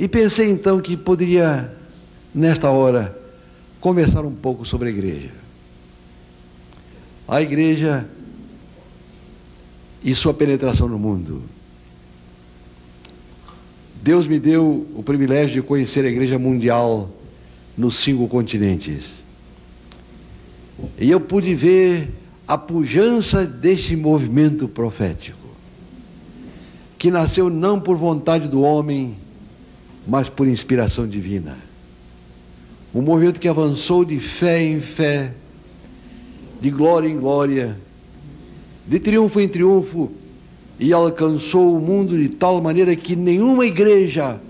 E pensei então que poderia, nesta hora, conversar um pouco sobre a igreja. A igreja e sua penetração no mundo. Deus me deu o privilégio de conhecer a igreja mundial nos cinco continentes. E eu pude ver a pujança deste movimento profético, que nasceu não por vontade do homem, mas por inspiração divina. Um movimento que avançou de fé em fé, de glória em glória, de triunfo em triunfo, e alcançou o mundo de tal maneira que nenhuma igreja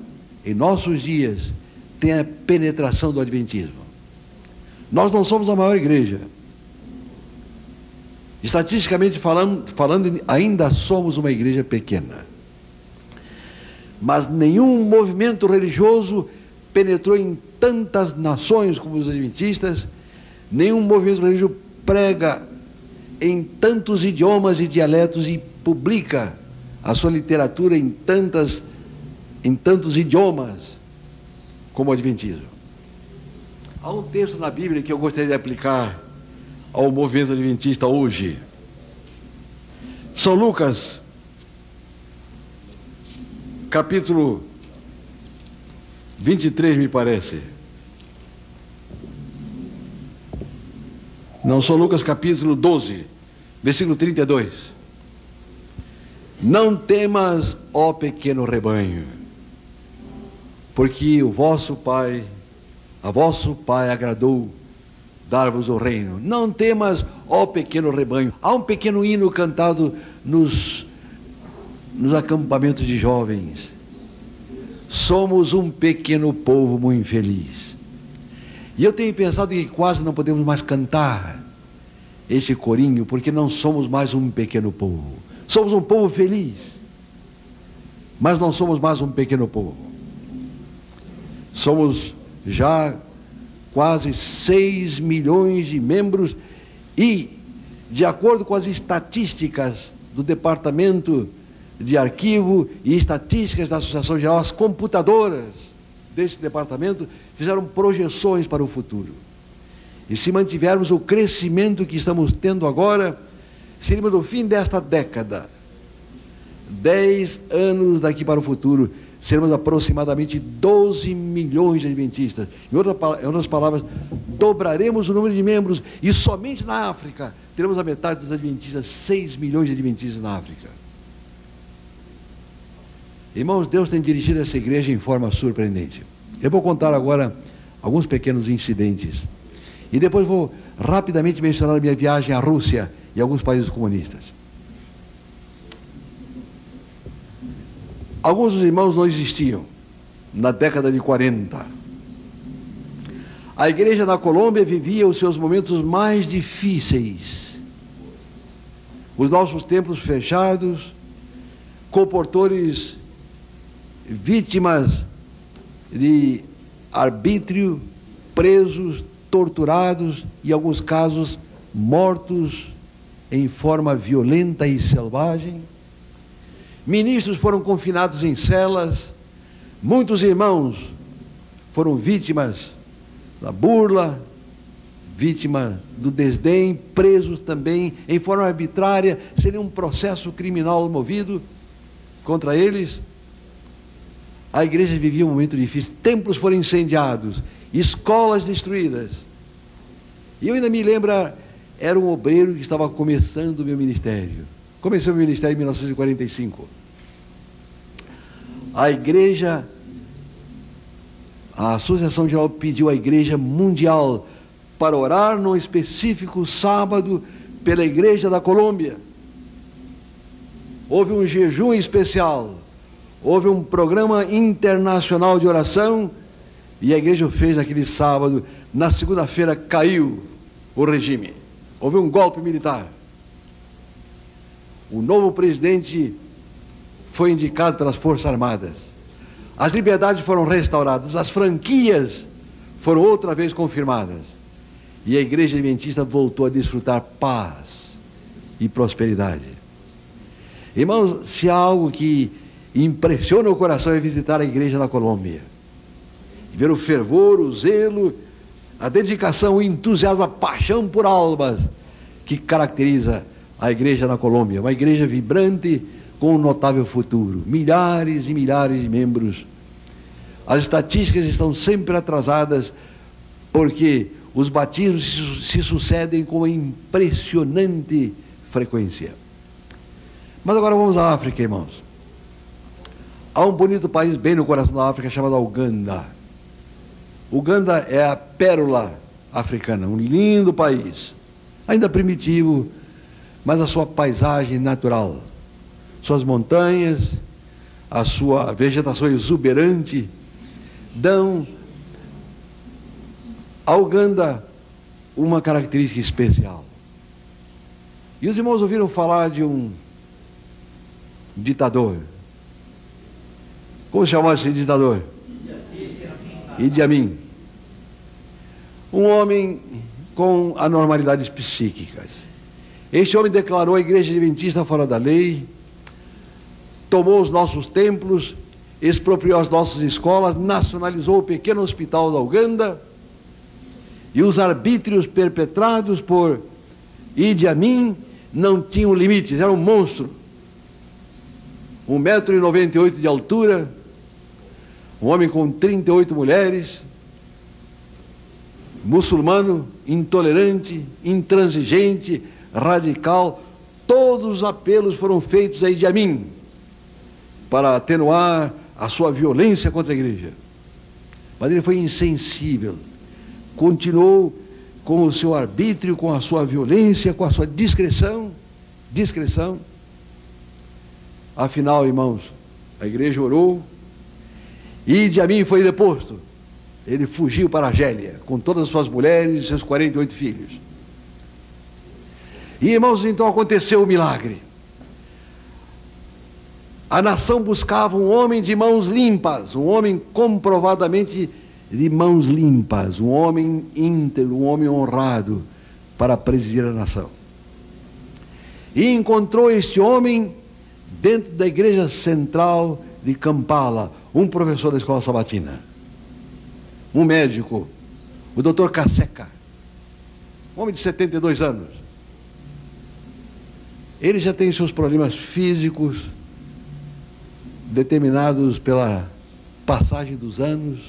em nossos dias tem a penetração do Adventismo. Nós não somos a maior igreja. Estatisticamente falando, falando, ainda somos uma igreja pequena. Mas nenhum movimento religioso penetrou em tantas nações como os adventistas, nenhum movimento religioso prega em tantos idiomas e dialetos e publica a sua literatura em tantas em tantos idiomas como o Adventismo. Há um texto na Bíblia que eu gostaria de aplicar ao movimento adventista hoje. São Lucas, capítulo 23, me parece. Não, São Lucas, capítulo 12, versículo 32. Não temas, ó pequeno rebanho porque o vosso Pai, a vosso Pai agradou dar-vos o reino. Não temas, ó pequeno rebanho. Há um pequeno hino cantado nos, nos acampamentos de jovens. Somos um pequeno povo muito infeliz. E eu tenho pensado que quase não podemos mais cantar esse corinho, porque não somos mais um pequeno povo. Somos um povo feliz, mas não somos mais um pequeno povo. Somos já quase 6 milhões de membros e, de acordo com as estatísticas do Departamento de Arquivo e Estatísticas da Associação Geral, as computadoras desse departamento fizeram projeções para o futuro. E se mantivermos o crescimento que estamos tendo agora, seríamos no fim desta década, 10 anos daqui para o futuro, seremos aproximadamente 12 milhões de adventistas. Em outras palavras, dobraremos o número de membros e somente na África teremos a metade dos adventistas, 6 milhões de adventistas na África. Irmãos, Deus tem dirigido essa igreja em forma surpreendente. Eu vou contar agora alguns pequenos incidentes. E depois vou rapidamente mencionar a minha viagem à Rússia e alguns países comunistas. Alguns dos irmãos não existiam na década de 40. A igreja na Colômbia vivia os seus momentos mais difíceis. Os nossos templos fechados, comportores vítimas de arbítrio, presos, torturados e, em alguns casos, mortos em forma violenta e selvagem. Ministros foram confinados em celas, muitos irmãos foram vítimas da burla, vítima do desdém, presos também em forma arbitrária, seria um processo criminal movido contra eles. A igreja vivia um momento difícil, templos foram incendiados, escolas destruídas. E eu ainda me lembro, era um obreiro que estava começando o meu ministério. Comecei o meu ministério em 1945. A igreja, a Associação Geral pediu à Igreja Mundial para orar num específico sábado pela Igreja da Colômbia. Houve um jejum especial, houve um programa internacional de oração e a igreja fez naquele sábado. Na segunda-feira caiu o regime. Houve um golpe militar. O novo presidente foi indicado pelas Forças Armadas. As liberdades foram restauradas, as franquias foram outra vez confirmadas. E a igreja adventista voltou a desfrutar paz e prosperidade. Irmãos, se há algo que impressiona o coração é visitar a igreja na Colômbia. Ver o fervor, o zelo, a dedicação, o entusiasmo, a paixão por almas que caracteriza a igreja na Colômbia. Uma igreja vibrante com um notável futuro. Milhares e milhares de membros. As estatísticas estão sempre atrasadas porque os batismos se sucedem com impressionante frequência. Mas agora vamos à África, irmãos. Há um bonito país bem no coração da África chamado Uganda. Uganda é a pérola africana, um lindo país, ainda primitivo, mas a sua paisagem natural, suas montanhas, a sua vegetação exuberante, dão a Uganda uma característica especial. E os irmãos ouviram falar de um ditador. Como chamava esse ditador? Idi Amin. Um homem com anormalidades psíquicas. Este homem declarou a igreja adventista fora da lei, tomou os nossos templos, expropriou as nossas escolas, nacionalizou o pequeno hospital da Uganda e os arbítrios perpetrados por Idi Amin não tinham limites, era um monstro. 1,98m de altura, um homem com 38 mulheres, muçulmano, intolerante, intransigente, radical, todos os apelos foram feitos a Idi Amin para atenuar a sua violência contra a igreja. Mas ele foi insensível, continuou com o seu arbítrio, com a sua violência, com a sua discreção, discreção. Afinal, irmãos, a igreja orou e de mim foi deposto. Ele fugiu para a Argélia com todas as suas mulheres e seus 48 filhos. E irmãos, então aconteceu o milagre. A nação buscava um homem de mãos limpas, um homem comprovadamente de mãos limpas, um homem íntegro, um homem honrado para presidir a nação. E encontrou este homem dentro da igreja central de Kampala, um professor da escola sabatina, um médico, o doutor Caseca, um homem de 72 anos. Ele já tem seus problemas físicos determinados pela passagem dos anos.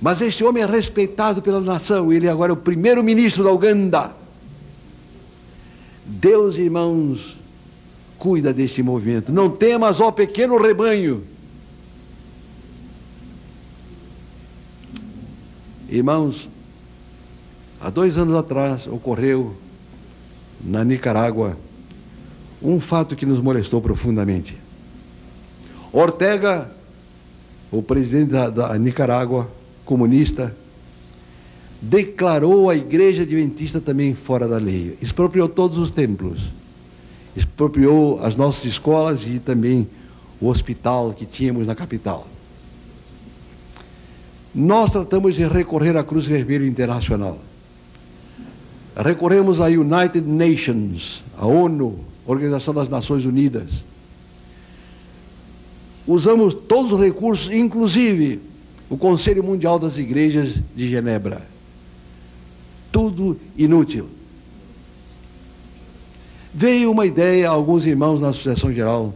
Mas este homem é respeitado pela nação, ele agora é o primeiro-ministro da Uganda. Deus, irmãos, cuida deste movimento. Não temas, ó pequeno rebanho. Irmãos, há dois anos atrás ocorreu na Nicarágua um fato que nos molestou profundamente. Ortega, o presidente da, da Nicarágua, comunista, declarou a igreja adventista também fora da lei, expropriou todos os templos expropriou as nossas escolas e também o hospital que tínhamos na capital. Nós tratamos de recorrer à Cruz Vermelha Internacional. Recorremos à United Nations, a ONU, Organização das Nações Unidas. Usamos todos os recursos, inclusive o Conselho Mundial das Igrejas de Genebra. Tudo inútil veio uma ideia a alguns irmãos na Associação Geral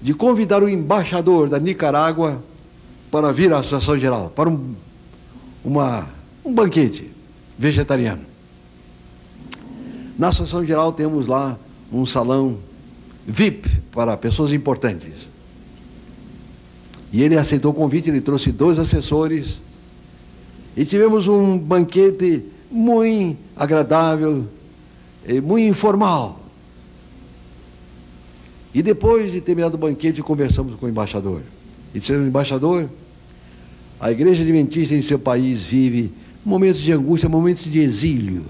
de convidar o embaixador da Nicarágua para vir à Associação Geral, para um, uma, um banquete vegetariano. Na Associação Geral temos lá um salão VIP para pessoas importantes. E ele aceitou o convite, ele trouxe dois assessores e tivemos um banquete muito agradável, muito informal. E depois de terminado o banquete, conversamos com o embaixador. E dissemos, embaixador, a igreja adventista em seu país vive momentos de angústia, momentos de exílio.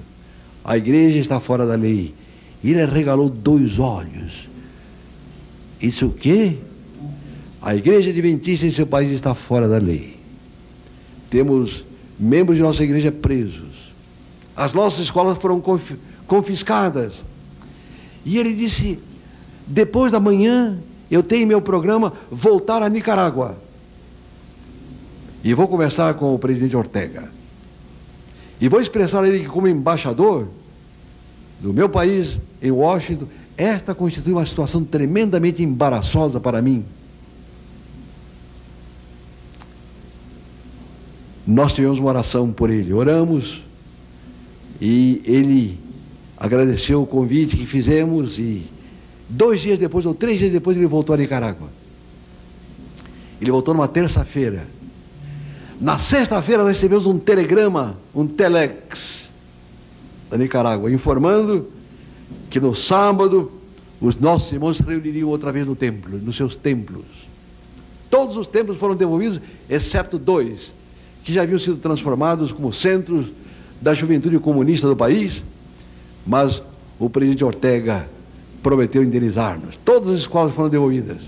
A igreja está fora da lei. Ele regalou dois olhos. Isso o quê? A igreja adventista em seu país está fora da lei. Temos membros de nossa igreja presos. As nossas escolas foram confiscadas. E ele disse: depois da manhã eu tenho meu programa voltar a Nicarágua. E vou conversar com o presidente Ortega. E vou expressar a ele que, como embaixador do meu país em Washington, esta constitui uma situação tremendamente embaraçosa para mim. Nós tivemos uma oração por ele, oramos e ele agradeceu o convite que fizemos e dois dias depois ou três dias depois ele voltou a Nicarágua. Ele voltou numa terça-feira. Na sexta-feira recebemos um telegrama, um telex da Nicarágua, informando que no sábado os nossos irmãos se reuniriam outra vez no templo, nos seus templos. Todos os templos foram devolvidos, exceto dois, que já haviam sido transformados como centros da juventude comunista do país, mas o presidente Ortega prometeu indenizar-nos. Todas as escolas foram devolvidas.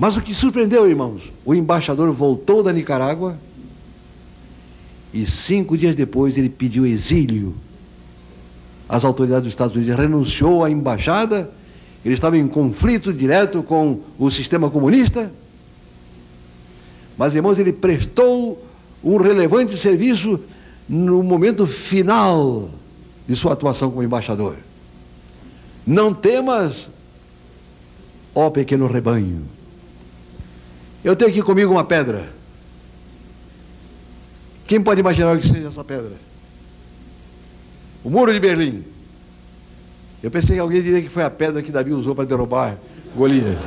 Mas o que surpreendeu, irmãos, o embaixador voltou da Nicarágua e cinco dias depois ele pediu exílio às autoridades dos Estados Unidos, renunciou à embaixada, ele estava em conflito direto com o sistema comunista. Mas, irmãos, ele prestou um relevante serviço no momento final de sua atuação como embaixador. Não temas, ó pequeno rebanho eu tenho aqui comigo uma pedra. Quem pode imaginar o que seja essa pedra? O muro de Berlim. Eu pensei que alguém diria que foi a pedra que Davi usou para derrubar Golias.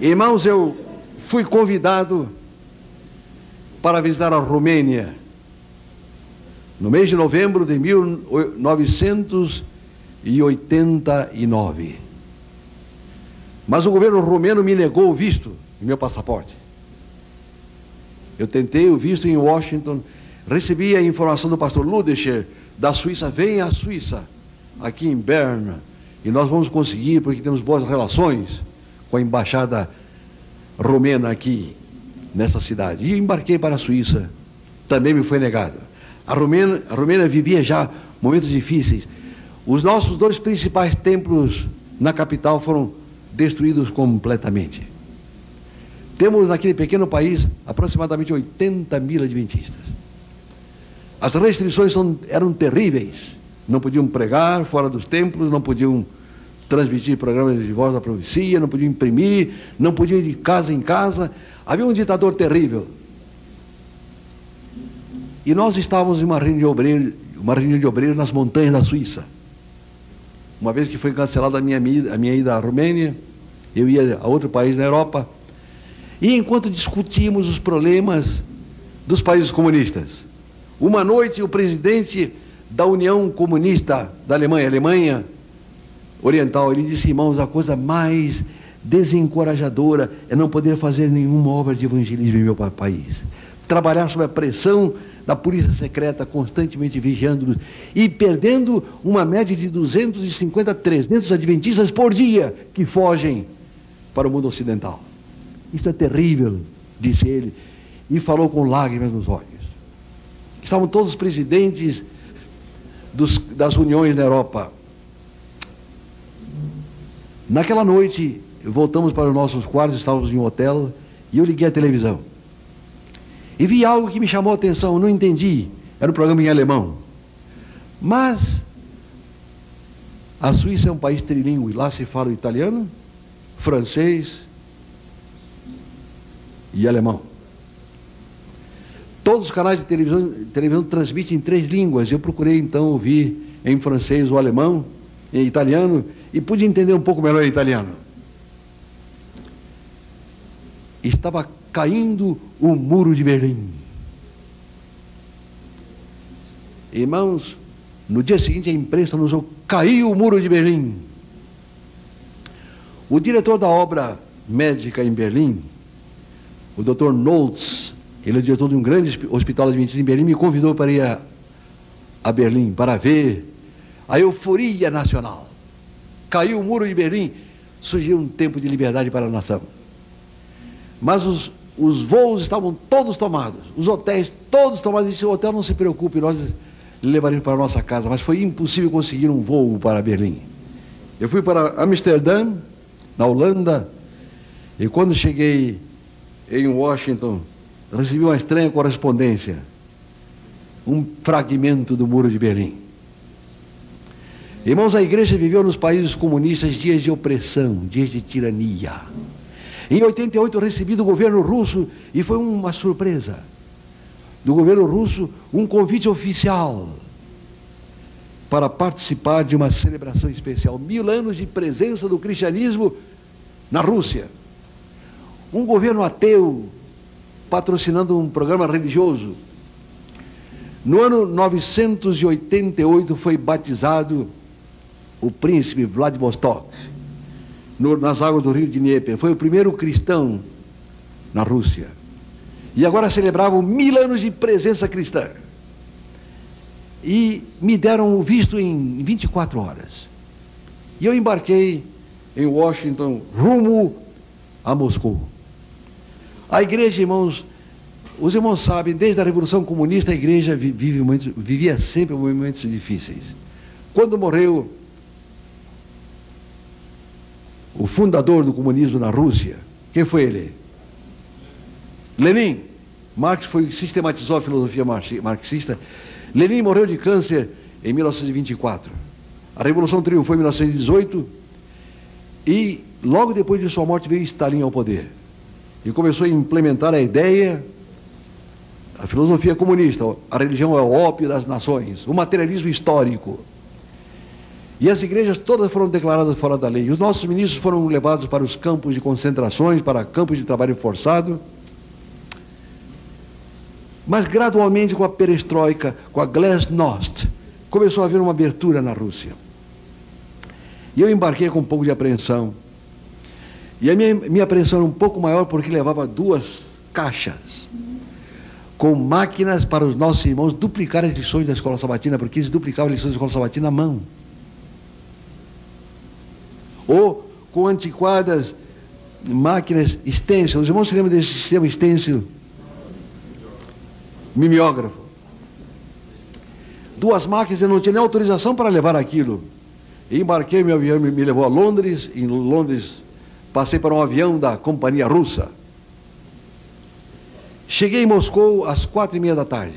Irmãos, eu fui convidado para visitar a Romênia no mês de novembro de 1989. Mas o governo romeno me negou o visto e meu passaporte. Eu tentei o visto em Washington, recebi a informação do pastor Ludescher da Suíça, vem à Suíça, aqui em Berna, e nós vamos conseguir porque temos boas relações com a embaixada romena aqui nessa cidade. E embarquei para a Suíça, também me foi negado. A Romênia, a vivia já momentos difíceis. Os nossos dois principais templos na capital foram destruídos completamente. Temos naquele pequeno país aproximadamente 80 mil adventistas. As restrições são, eram terríveis. Não podiam pregar fora dos templos, não podiam transmitir programas de voz da profecia, não podiam imprimir, não podiam ir de casa em casa. Havia um ditador terrível. E nós estávamos em uma reunião de obreiros, uma reunião de obreiros nas montanhas da Suíça. Uma vez que foi cancelada a minha, a minha ida à Romênia, eu ia a outro país na Europa. E enquanto discutíamos os problemas dos países comunistas, uma noite o presidente da União Comunista da Alemanha, Alemanha Oriental, ele disse, irmãos, a coisa mais desencorajadora é não poder fazer nenhuma obra de evangelismo em meu país. Trabalhar sob a pressão da polícia secreta constantemente vigiando e perdendo uma média de 250 a 300 adventistas por dia que fogem para o mundo ocidental. Isso é terrível, disse ele, e falou com lágrimas nos olhos. Estavam todos os presidentes dos, das uniões na Europa. Naquela noite, voltamos para os nossos quartos, estávamos em um hotel, e eu liguei a televisão. E vi algo que me chamou a atenção, eu não entendi. Era um programa em alemão. Mas a Suíça é um país trilingue, lá se fala italiano, francês e alemão. Todos os canais de televisão, televisão transmitem em três línguas. Eu procurei então ouvir em francês ou alemão, em italiano, e pude entender um pouco melhor italiano. Estava caindo o muro de Berlim. Irmãos, no dia seguinte a imprensa falou, caiu o muro de Berlim. O diretor da obra médica em Berlim, o Dr. Noltz, ele é diretor de um grande hospital adventista em Berlim, me convidou para ir a, a Berlim para ver a euforia nacional. Caiu o muro de Berlim, surgiu um tempo de liberdade para a nação. Mas os, os voos estavam todos tomados, os hotéis todos tomados. E disse: o hotel não se preocupe, nós levaria para a nossa casa, mas foi impossível conseguir um voo para Berlim. Eu fui para Amsterdã, na Holanda, e quando cheguei em Washington, recebi uma estranha correspondência, um fragmento do Muro de Berlim. Irmãos, a igreja viveu nos países comunistas dias de opressão, dias de tirania. Em 88 eu recebi do governo russo e foi uma surpresa. Do governo russo um convite oficial para participar de uma celebração especial, mil anos de presença do cristianismo na Rússia. Um governo ateu patrocinando um programa religioso. No ano 988 foi batizado o príncipe Vladivostok no, nas águas do rio Dnieper. Foi o primeiro cristão na Rússia. E agora celebravam mil anos de presença cristã. E me deram o visto em 24 horas. E eu embarquei em Washington, rumo a Moscou. A igreja, irmãos, os irmãos sabem, desde a Revolução Comunista, a igreja vive momentos, vivia sempre momentos difíceis. Quando morreu o fundador do comunismo na Rússia. Quem foi ele? Lenin. Marx foi, sistematizou a filosofia marxista. Lenin morreu de câncer em 1924. A Revolução triunfou em 1918 e logo depois de sua morte veio Stalin ao poder. E começou a implementar a ideia, a filosofia comunista, a religião é o ópio das nações, o materialismo histórico. E as igrejas todas foram declaradas fora da lei. Os nossos ministros foram levados para os campos de concentrações, para campos de trabalho forçado. Mas gradualmente, com a perestroika, com a glasnost, começou a haver uma abertura na Rússia. E eu embarquei com um pouco de apreensão. E a minha, minha apreensão era um pouco maior porque levava duas caixas com máquinas para os nossos irmãos duplicar as lições da escola sabatina, porque eles duplicavam as lições da escola sabatina à mão ou com antiquadas máquinas extensas. Os irmãos se lembram desse sistema extenso? Mimeógrafo. Duas máquinas, eu não tinha nem autorização para levar aquilo. Embarquei, meu avião me levou a Londres. Em Londres, passei para um avião da companhia russa. Cheguei em Moscou às quatro e meia da tarde.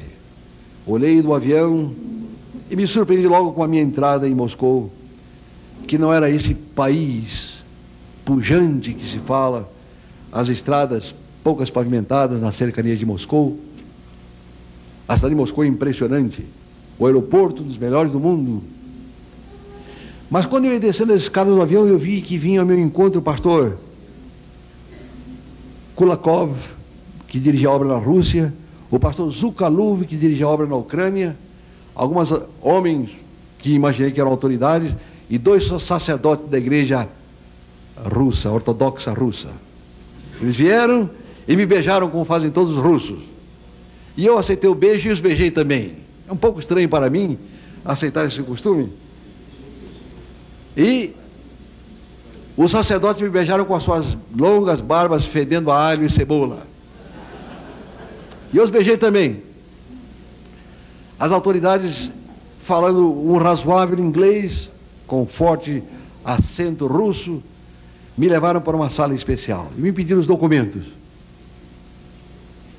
Olhei do avião e me surpreendi logo com a minha entrada em Moscou que não era esse país pujante que se fala, as estradas poucas pavimentadas nas cercanias de Moscou. A cidade de Moscou é impressionante, o aeroporto dos melhores do mundo. Mas quando eu ia descendo as escadas do avião, eu vi que vinha ao meu encontro o pastor Kulakov, que dirigia a obra na Rússia, o pastor Zukaluv, que dirigia a obra na Ucrânia, alguns homens que imaginei que eram autoridades, e dois sacerdotes da igreja russa, ortodoxa russa. Eles vieram e me beijaram como fazem todos os russos. E eu aceitei o beijo e os beijei também. É um pouco estranho para mim aceitar esse costume. E os sacerdotes me beijaram com as suas longas barbas fedendo a alho e cebola. E eu os beijei também. As autoridades falando um razoável inglês, com forte acento russo, me levaram para uma sala especial e me pediram os documentos.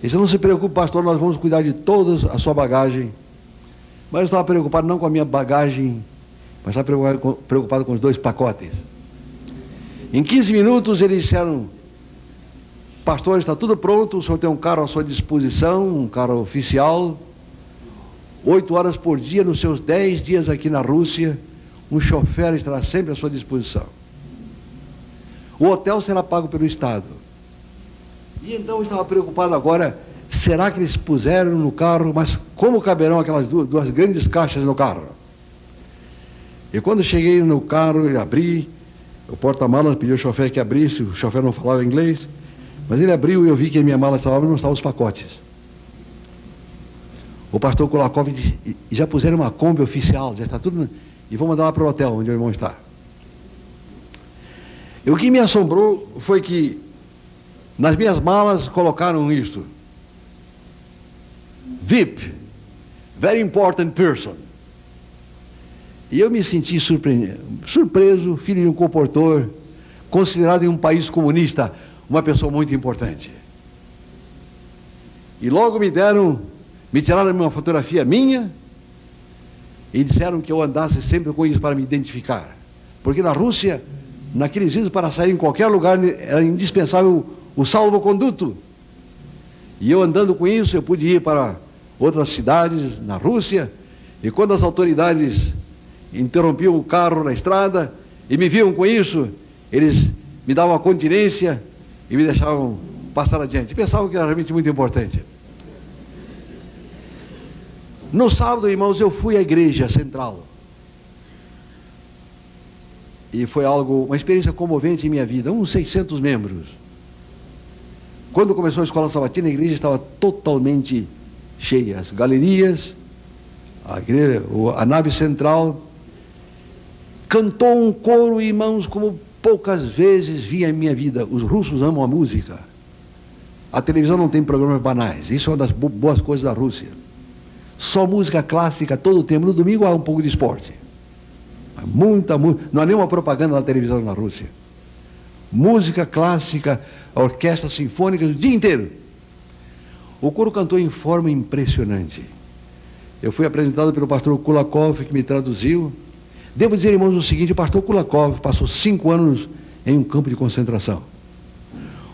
Eles não se preocupe, pastor, nós vamos cuidar de toda a sua bagagem. Mas eu estava preocupado não com a minha bagagem, mas estava preocupado com, preocupado com os dois pacotes. Em 15 minutos eles disseram, pastor, está tudo pronto, o senhor tem um carro à sua disposição, um carro oficial, oito horas por dia, nos seus dez dias aqui na Rússia, um chofer estará sempre à sua disposição. O hotel será pago pelo Estado. E então eu estava preocupado agora, será que eles puseram no carro, mas como caberão aquelas duas, duas grandes caixas no carro? E quando cheguei no carro, e abri, o porta-malas pediu ao chofer que abrisse, o chofer não falava inglês, mas ele abriu e eu vi que a minha mala estava não estavam os pacotes. O pastor Kulakov disse, já puseram uma Kombi oficial, já está tudo e vou mandar lá para o hotel onde o irmão está. E o que me assombrou foi que nas minhas malas colocaram isto. VIP, very important person. E eu me senti surpreso, filho de um comportor, considerado em um país comunista uma pessoa muito importante. E logo me deram, me tiraram uma fotografia minha e disseram que eu andasse sempre com isso para me identificar. Porque na Rússia, naqueles dias, para sair em qualquer lugar, era indispensável o salvo-conduto. E eu andando com isso, eu pude ir para outras cidades na Rússia, e quando as autoridades interrompiam o carro na estrada e me viam com isso, eles me davam a continência e me deixavam passar adiante. Pensavam que era realmente muito importante. No sábado, irmãos, eu fui à igreja central. E foi algo, uma experiência comovente em minha vida, uns 600 membros. Quando começou a escola sabatina, a igreja estava totalmente cheia. As galerias, a, igreja, a nave central cantou um coro, irmãos, como poucas vezes vi em minha vida. Os russos amam a música. A televisão não tem programas banais. Isso é uma das boas coisas da Rússia. Só música clássica todo o tempo. No domingo há um pouco de esporte. Muita música. Não há nenhuma propaganda na televisão na Rússia. Música clássica, orquestra sinfônica o dia inteiro. O coro cantou em forma impressionante. Eu fui apresentado pelo pastor Kulakov, que me traduziu. Devo dizer, irmãos, o seguinte: o pastor Kulakov passou cinco anos em um campo de concentração.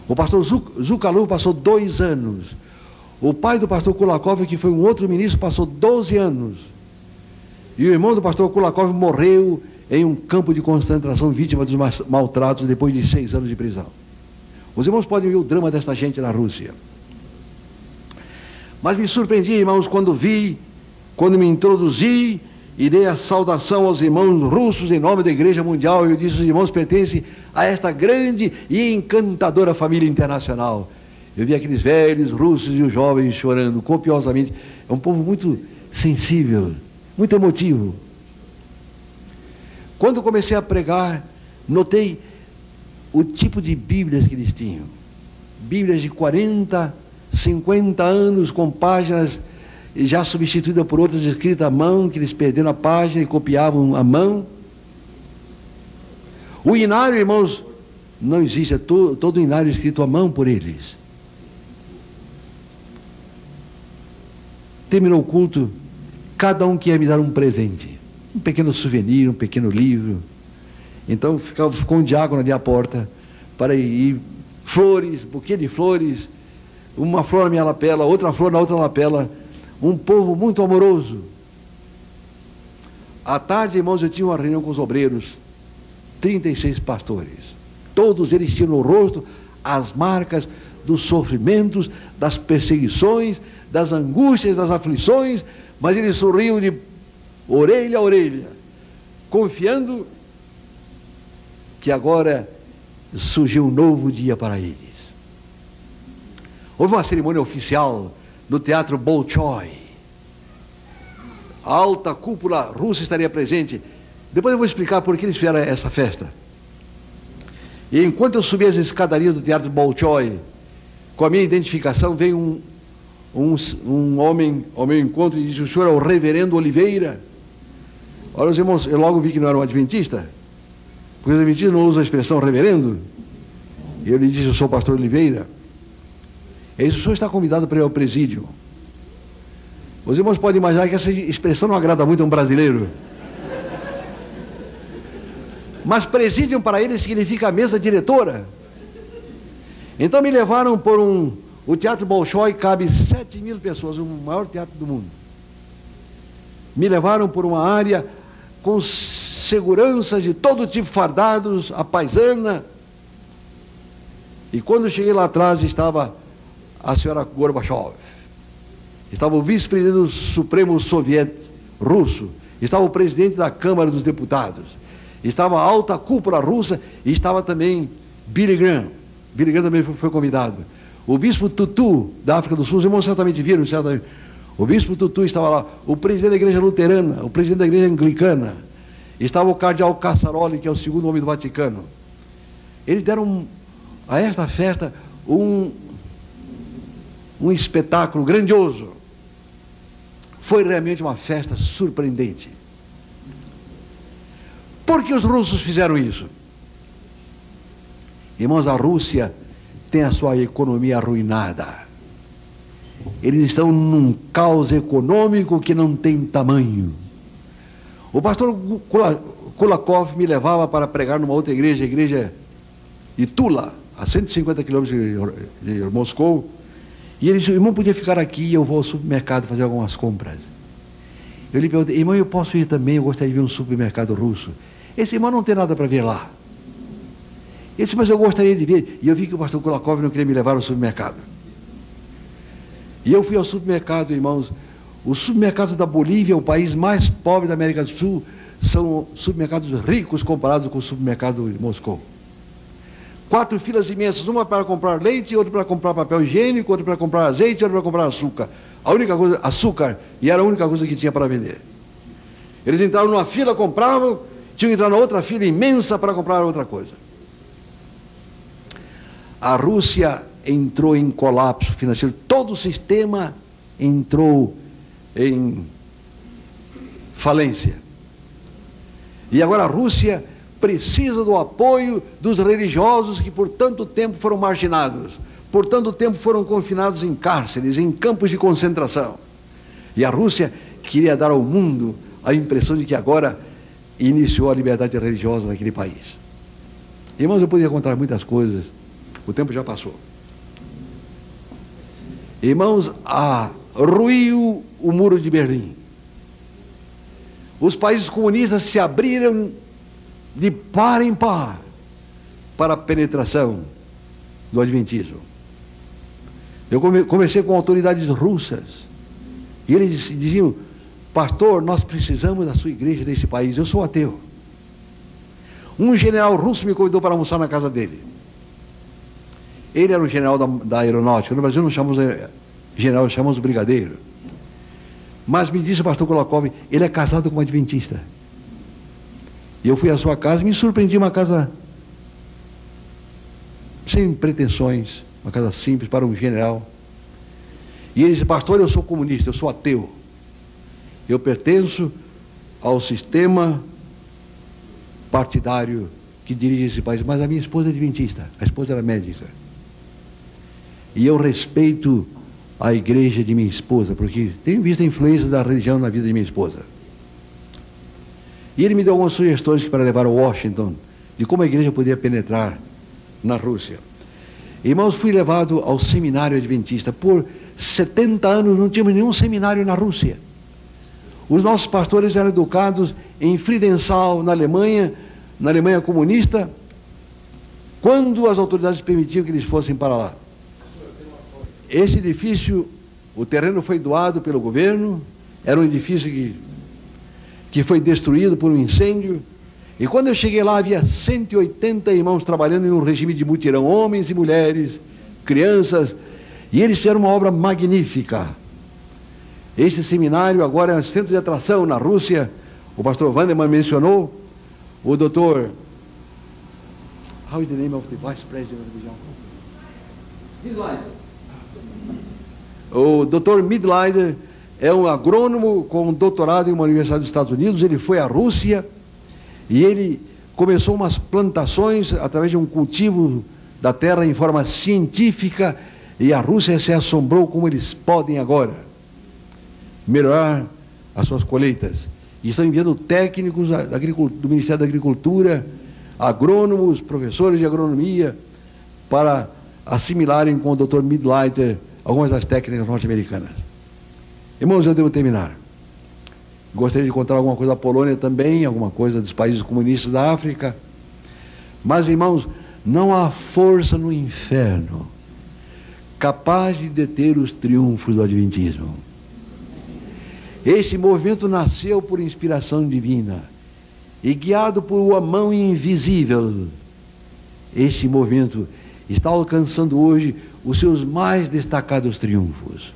O pastor Zukalov passou dois anos. O pai do pastor Kulakov, que foi um outro ministro, passou 12 anos. E o irmão do pastor Kulakov morreu em um campo de concentração, vítima dos maltratos, depois de seis anos de prisão. Os irmãos podem ver o drama desta gente na Rússia. Mas me surpreendi, irmãos, quando vi, quando me introduzi e dei a saudação aos irmãos russos em nome da Igreja Mundial. Eu disse: os irmãos pertencem a esta grande e encantadora família internacional. Eu vi aqueles velhos russos e os jovens chorando copiosamente. É um povo muito sensível, muito emotivo. Quando comecei a pregar, notei o tipo de Bíblias que eles tinham. Bíblias de 40, 50 anos com páginas já substituída por outras escritas à mão, que eles perderam a página e copiavam à mão. O inário, irmãos, não existe, é todo, todo inário escrito à mão por eles. Terminou o culto, cada um queria me dar um presente. Um pequeno souvenir, um pequeno livro. Então ficava, ficou um diácono ali à porta para ir flores, buquê de flores, uma flor na minha lapela, outra flor na outra lapela, um povo muito amoroso. À tarde, irmãos, eu tinha uma reunião com os obreiros, 36 pastores. Todos eles tinham no rosto as marcas dos sofrimentos, das perseguições, das angústias, das aflições, mas eles sorriam de orelha a orelha, confiando que agora surgiu um novo dia para eles. Houve uma cerimônia oficial no Teatro Bolshoi. A alta cúpula russa estaria presente. Depois eu vou explicar por que eles fizeram essa festa. E enquanto eu subia as escadarias do Teatro Bolshoi, com a minha identificação, veio um, um, um homem ao meu encontro e disse: O senhor é o reverendo Oliveira? Olha, os irmãos, eu logo vi que não era um adventista, porque os adventistas não usam a expressão reverendo. E eu lhe disse: Eu sou o pastor Oliveira. Ele disse, o senhor está convidado para ir ao presídio. Os irmãos podem imaginar que essa expressão não agrada muito a um brasileiro. Mas presídio para ele significa mesa diretora. Então me levaram por um. O Teatro Bolshoi cabe 7 mil pessoas, o maior teatro do mundo. Me levaram por uma área com seguranças de todo tipo fardados, a paisana. E quando cheguei lá atrás estava a senhora Gorbachev. Estava o vice-presidente do Supremo Soviético russo, estava o presidente da Câmara dos Deputados, estava a alta cúpula russa e estava também Billy Graham. Billy Graham também foi, foi convidado. O bispo Tutu, da África do Sul, os irmãos certamente viram, certamente. O bispo Tutu estava lá, o presidente da igreja luterana, o presidente da igreja anglicana, estava o cardeal Cassaroli, que é o segundo homem do Vaticano. Eles deram a esta festa um, um espetáculo grandioso. foi realmente uma festa surpreendente. Por que os russos fizeram isso? Irmãos, a Rússia tem a sua economia arruinada. Eles estão num caos econômico que não tem tamanho. O pastor Kulakov me levava para pregar numa outra igreja, a igreja de Tula, a 150 quilômetros de, Moscou. E ele disse, irmão, podia ficar aqui e eu vou ao supermercado fazer algumas compras. Eu lhe perguntei, irmão, eu posso ir também, eu gostaria de ver um supermercado russo. Esse irmão não tem nada para ver lá. Ele disse, mas eu gostaria de ver. E eu vi que o pastor Kulakov não queria me levar ao supermercado. E eu fui ao supermercado, irmãos. Os supermercados da Bolívia, o país mais pobre da América do Sul, são supermercados ricos comparados com o supermercado de Moscou. Quatro filas imensas, uma para comprar leite, outra para comprar papel higiênico, outra para comprar azeite, outra para comprar açúcar. A única coisa, açúcar, e era a única coisa que tinha para vender. Eles entraram numa fila, compravam, tinham que entrar na outra fila imensa para comprar outra coisa. A Rússia entrou em colapso financeiro, todo o sistema entrou em falência. E agora a Rússia precisa do apoio dos religiosos que por tanto tempo foram marginados, por tanto tempo foram confinados em cárceres, em campos de concentração. E a Rússia queria dar ao mundo a impressão de que agora iniciou a liberdade religiosa naquele país. Irmãos, eu poderia contar muitas coisas, o tempo já passou. Irmãos, a ruiu o muro de Berlim. Os países comunistas se abriram de par em par para a penetração do Adventismo. Eu conversei com autoridades russas e eles diziam: Pastor, nós precisamos da sua igreja nesse país. Eu sou ateu. Um general russo me convidou para almoçar na casa dele. Ele era o general da, da aeronáutica. No Brasil não chamamos general, chamamos brigadeiro. Mas me disse o pastor Kolakov, ele é casado com uma adventista. E eu fui à sua casa e me surpreendi uma casa sem pretensões, uma casa simples para um general. E ele disse, pastor, eu sou comunista, eu sou ateu. Eu pertenço ao sistema partidário que dirige esse país, mas a minha esposa é adventista, a esposa era médica. E eu respeito a igreja de minha esposa, porque tenho visto a influência da religião na vida de minha esposa. E ele me deu algumas sugestões para levar a Washington, de como a igreja podia penetrar na Rússia. Irmãos, fui levado ao seminário adventista. Por 70 anos não tínhamos nenhum seminário na Rússia. Os nossos pastores eram educados em Friedensal, na Alemanha, na Alemanha comunista, quando as autoridades permitiam que eles fossem para lá. Esse edifício, o terreno foi doado pelo governo, era um edifício que que foi destruído por um incêndio. E quando eu cheguei lá, havia 180 irmãos trabalhando em um regime de mutirão, homens e mulheres, crianças, e eles fizeram uma obra magnífica. Esse seminário agora é um centro de atração na Rússia. O pastor Vanderman mencionou. O doutor. How is the name of the vice president of the Midlider. O doutor Midlider é um agrônomo com um doutorado em uma universidade dos Estados Unidos, ele foi à Rússia e ele começou umas plantações através de um cultivo da terra em forma científica e a Rússia se assombrou como eles podem agora melhorar as suas colheitas. E estão enviando técnicos do Ministério da Agricultura, agrônomos, professores de agronomia, para assimilarem com o Dr. Midleiter algumas das técnicas norte-americanas. Irmãos, eu devo terminar. Gostaria de contar alguma coisa da Polônia também, alguma coisa dos países comunistas da África. Mas, irmãos, não há força no inferno capaz de deter os triunfos do Adventismo. Esse movimento nasceu por inspiração divina e guiado por uma mão invisível. Este movimento está alcançando hoje os seus mais destacados triunfos.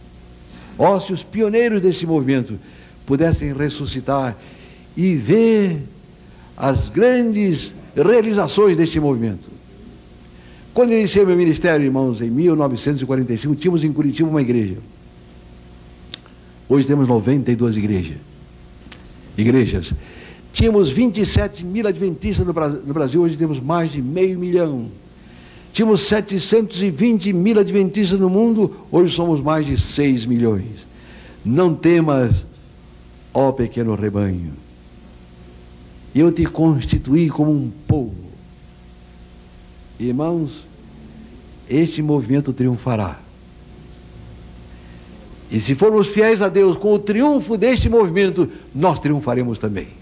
Ó, se os pioneiros desse movimento pudessem ressuscitar e ver as grandes realizações desse movimento. Quando iniciei meu ministério, irmãos, em 1945, tínhamos em Curitiba uma igreja. Hoje temos 92 igrejas. Igrejas. Tínhamos 27 mil adventistas no Brasil, hoje temos mais de meio milhão. Tínhamos 720 mil adventistas no mundo, hoje somos mais de 6 milhões. Não temas, ó pequeno rebanho. Eu te constituí como um povo. Irmãos, este movimento triunfará. E se formos fiéis a Deus com o triunfo deste movimento, nós triunfaremos também.